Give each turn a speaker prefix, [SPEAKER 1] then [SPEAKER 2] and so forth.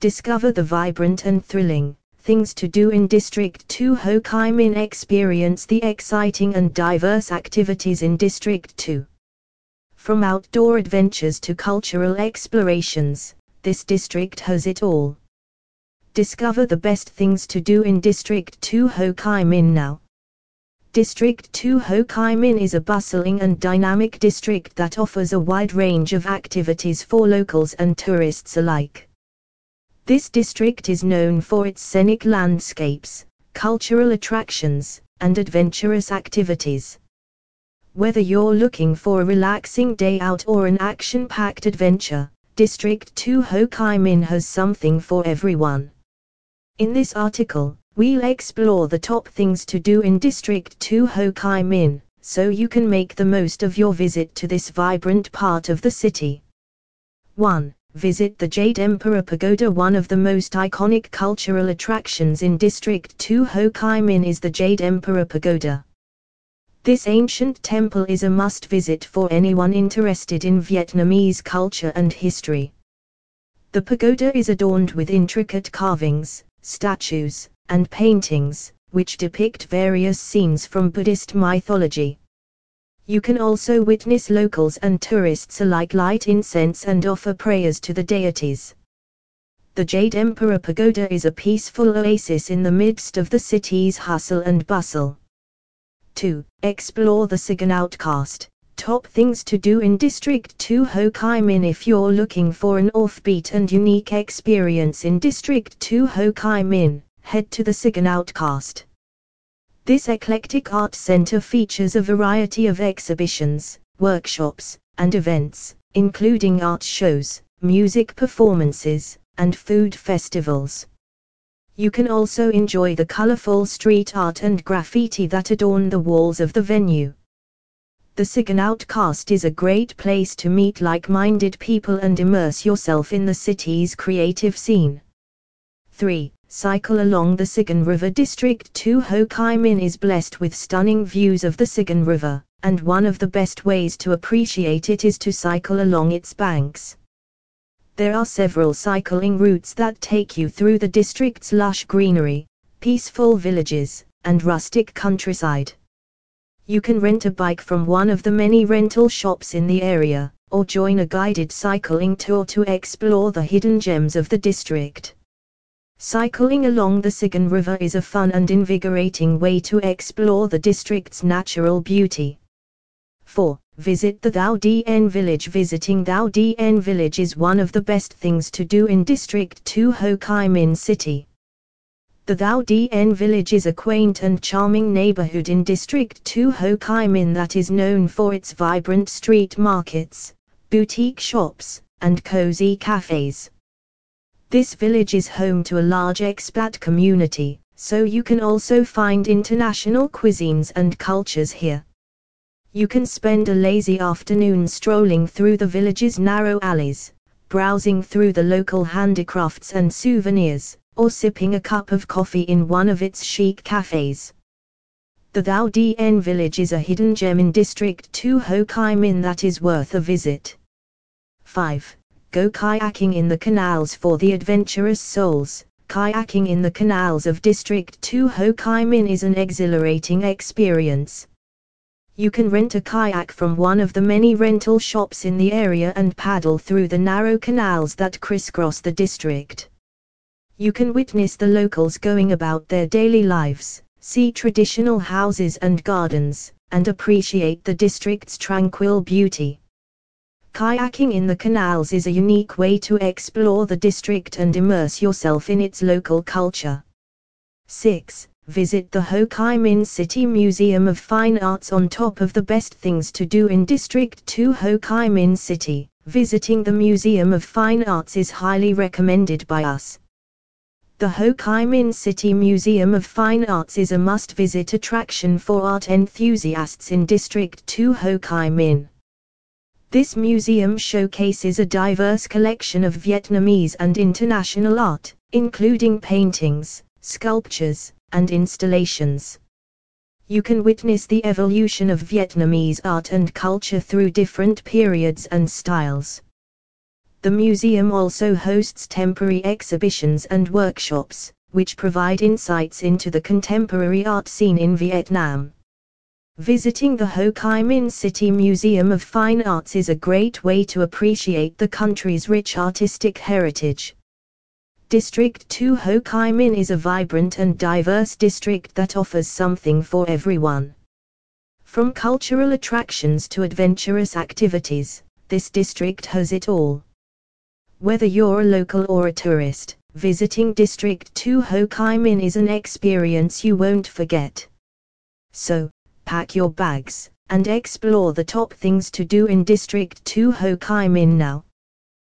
[SPEAKER 1] Discover the vibrant and thrilling things to do in District 2 Ho Chi Minh experience the exciting and diverse activities in District 2. From outdoor adventures to cultural explorations, this district has it all. Discover the best things to do in District 2 Ho Chi Minh now. District 2 Ho Chi Minh is a bustling and dynamic district that offers a wide range of activities for locals and tourists alike. This district is known for its scenic landscapes, cultural attractions, and adventurous activities. Whether you're looking for a relaxing day out or an action packed adventure, District 2 Ho Chi Minh has something for everyone. In this article, we'll explore the top things to do in District 2 Ho Chi Minh, so you can make the most of your visit to this vibrant part of the city. 1. Visit the Jade Emperor Pagoda One of the most iconic cultural attractions in District 2 Ho Chi Minh is the Jade Emperor Pagoda. This ancient temple is a must visit for anyone interested in Vietnamese culture and history. The pagoda is adorned with intricate carvings, statues, and paintings, which depict various scenes from Buddhist mythology. You can also witness locals and tourists alike light incense and offer prayers to the deities. The Jade Emperor Pagoda is a peaceful oasis in the midst of the city's hustle and bustle. 2. Explore the Saigon Outcast. Top things to do in District 2 Ho Chi Minh if you're looking for an offbeat and unique experience in District 2 Ho Chi Minh, head to the Saigon Outcast. This eclectic art center features a variety of exhibitions, workshops, and events, including art shows, music performances, and food festivals. You can also enjoy the colorful street art and graffiti that adorn the walls of the venue. The Saigon Outcast is a great place to meet like minded people and immerse yourself in the city's creative scene. 3 cycle along the Saigon River District 2 Ho Chi Minh is blessed with stunning views of the Saigon River, and one of the best ways to appreciate it is to cycle along its banks. There are several cycling routes that take you through the district's lush greenery, peaceful villages, and rustic countryside. You can rent a bike from one of the many rental shops in the area, or join a guided cycling tour to explore the hidden gems of the district. Cycling along the Saigon River is a fun and invigorating way to explore the district's natural beauty. 4. Visit the Thao Dien Village. Visiting Thao Dien Village is one of the best things to do in District 2 Ho Chi Minh City. The Thao Dien Village is a quaint and charming neighborhood in District 2 Ho Chi Minh that is known for its vibrant street markets, boutique shops, and cozy cafes. This village is home to a large expat community, so you can also find international cuisines and cultures here. You can spend a lazy afternoon strolling through the village's narrow alleys, browsing through the local handicrafts and souvenirs, or sipping a cup of coffee in one of its chic cafes. The Thao Dien village is a hidden gem in District 2 Ho Chi Minh that is worth a visit. 5 go kayaking in the canals for the adventurous souls. Kayaking in the canals of District 2 Ho Chi Minh is an exhilarating experience. You can rent a kayak from one of the many rental shops in the area and paddle through the narrow canals that crisscross the district. You can witness the locals going about their daily lives, see traditional houses and gardens, and appreciate the district's tranquil beauty. Kayaking in the canals is a unique way to explore the district and immerse yourself in its local culture. 6. Visit the Ho Chi Minh City Museum of Fine Arts on top of the best things to do in District 2 Ho Chi Minh City. Visiting the Museum of Fine Arts is highly recommended by us. The Ho Chi Minh City Museum of Fine Arts is a must visit attraction for art enthusiasts in District 2 Ho Chi Minh. This museum showcases a diverse collection of Vietnamese and international art, including paintings, sculptures, and installations. You can witness the evolution of Vietnamese art and culture through different periods and styles. The museum also hosts temporary exhibitions and workshops, which provide insights into the contemporary art scene in Vietnam. Visiting the Ho Chi Minh City Museum of Fine Arts is a great way to appreciate the country's rich artistic heritage. District 2 Ho Chi Minh is a vibrant and diverse district that offers something for everyone. From cultural attractions to adventurous activities, this district has it all. Whether you're a local or a tourist, visiting District 2 Ho Chi Minh is an experience you won't forget. So, pack your bags and explore the top things to do in District 2 Ho Chi Minh now.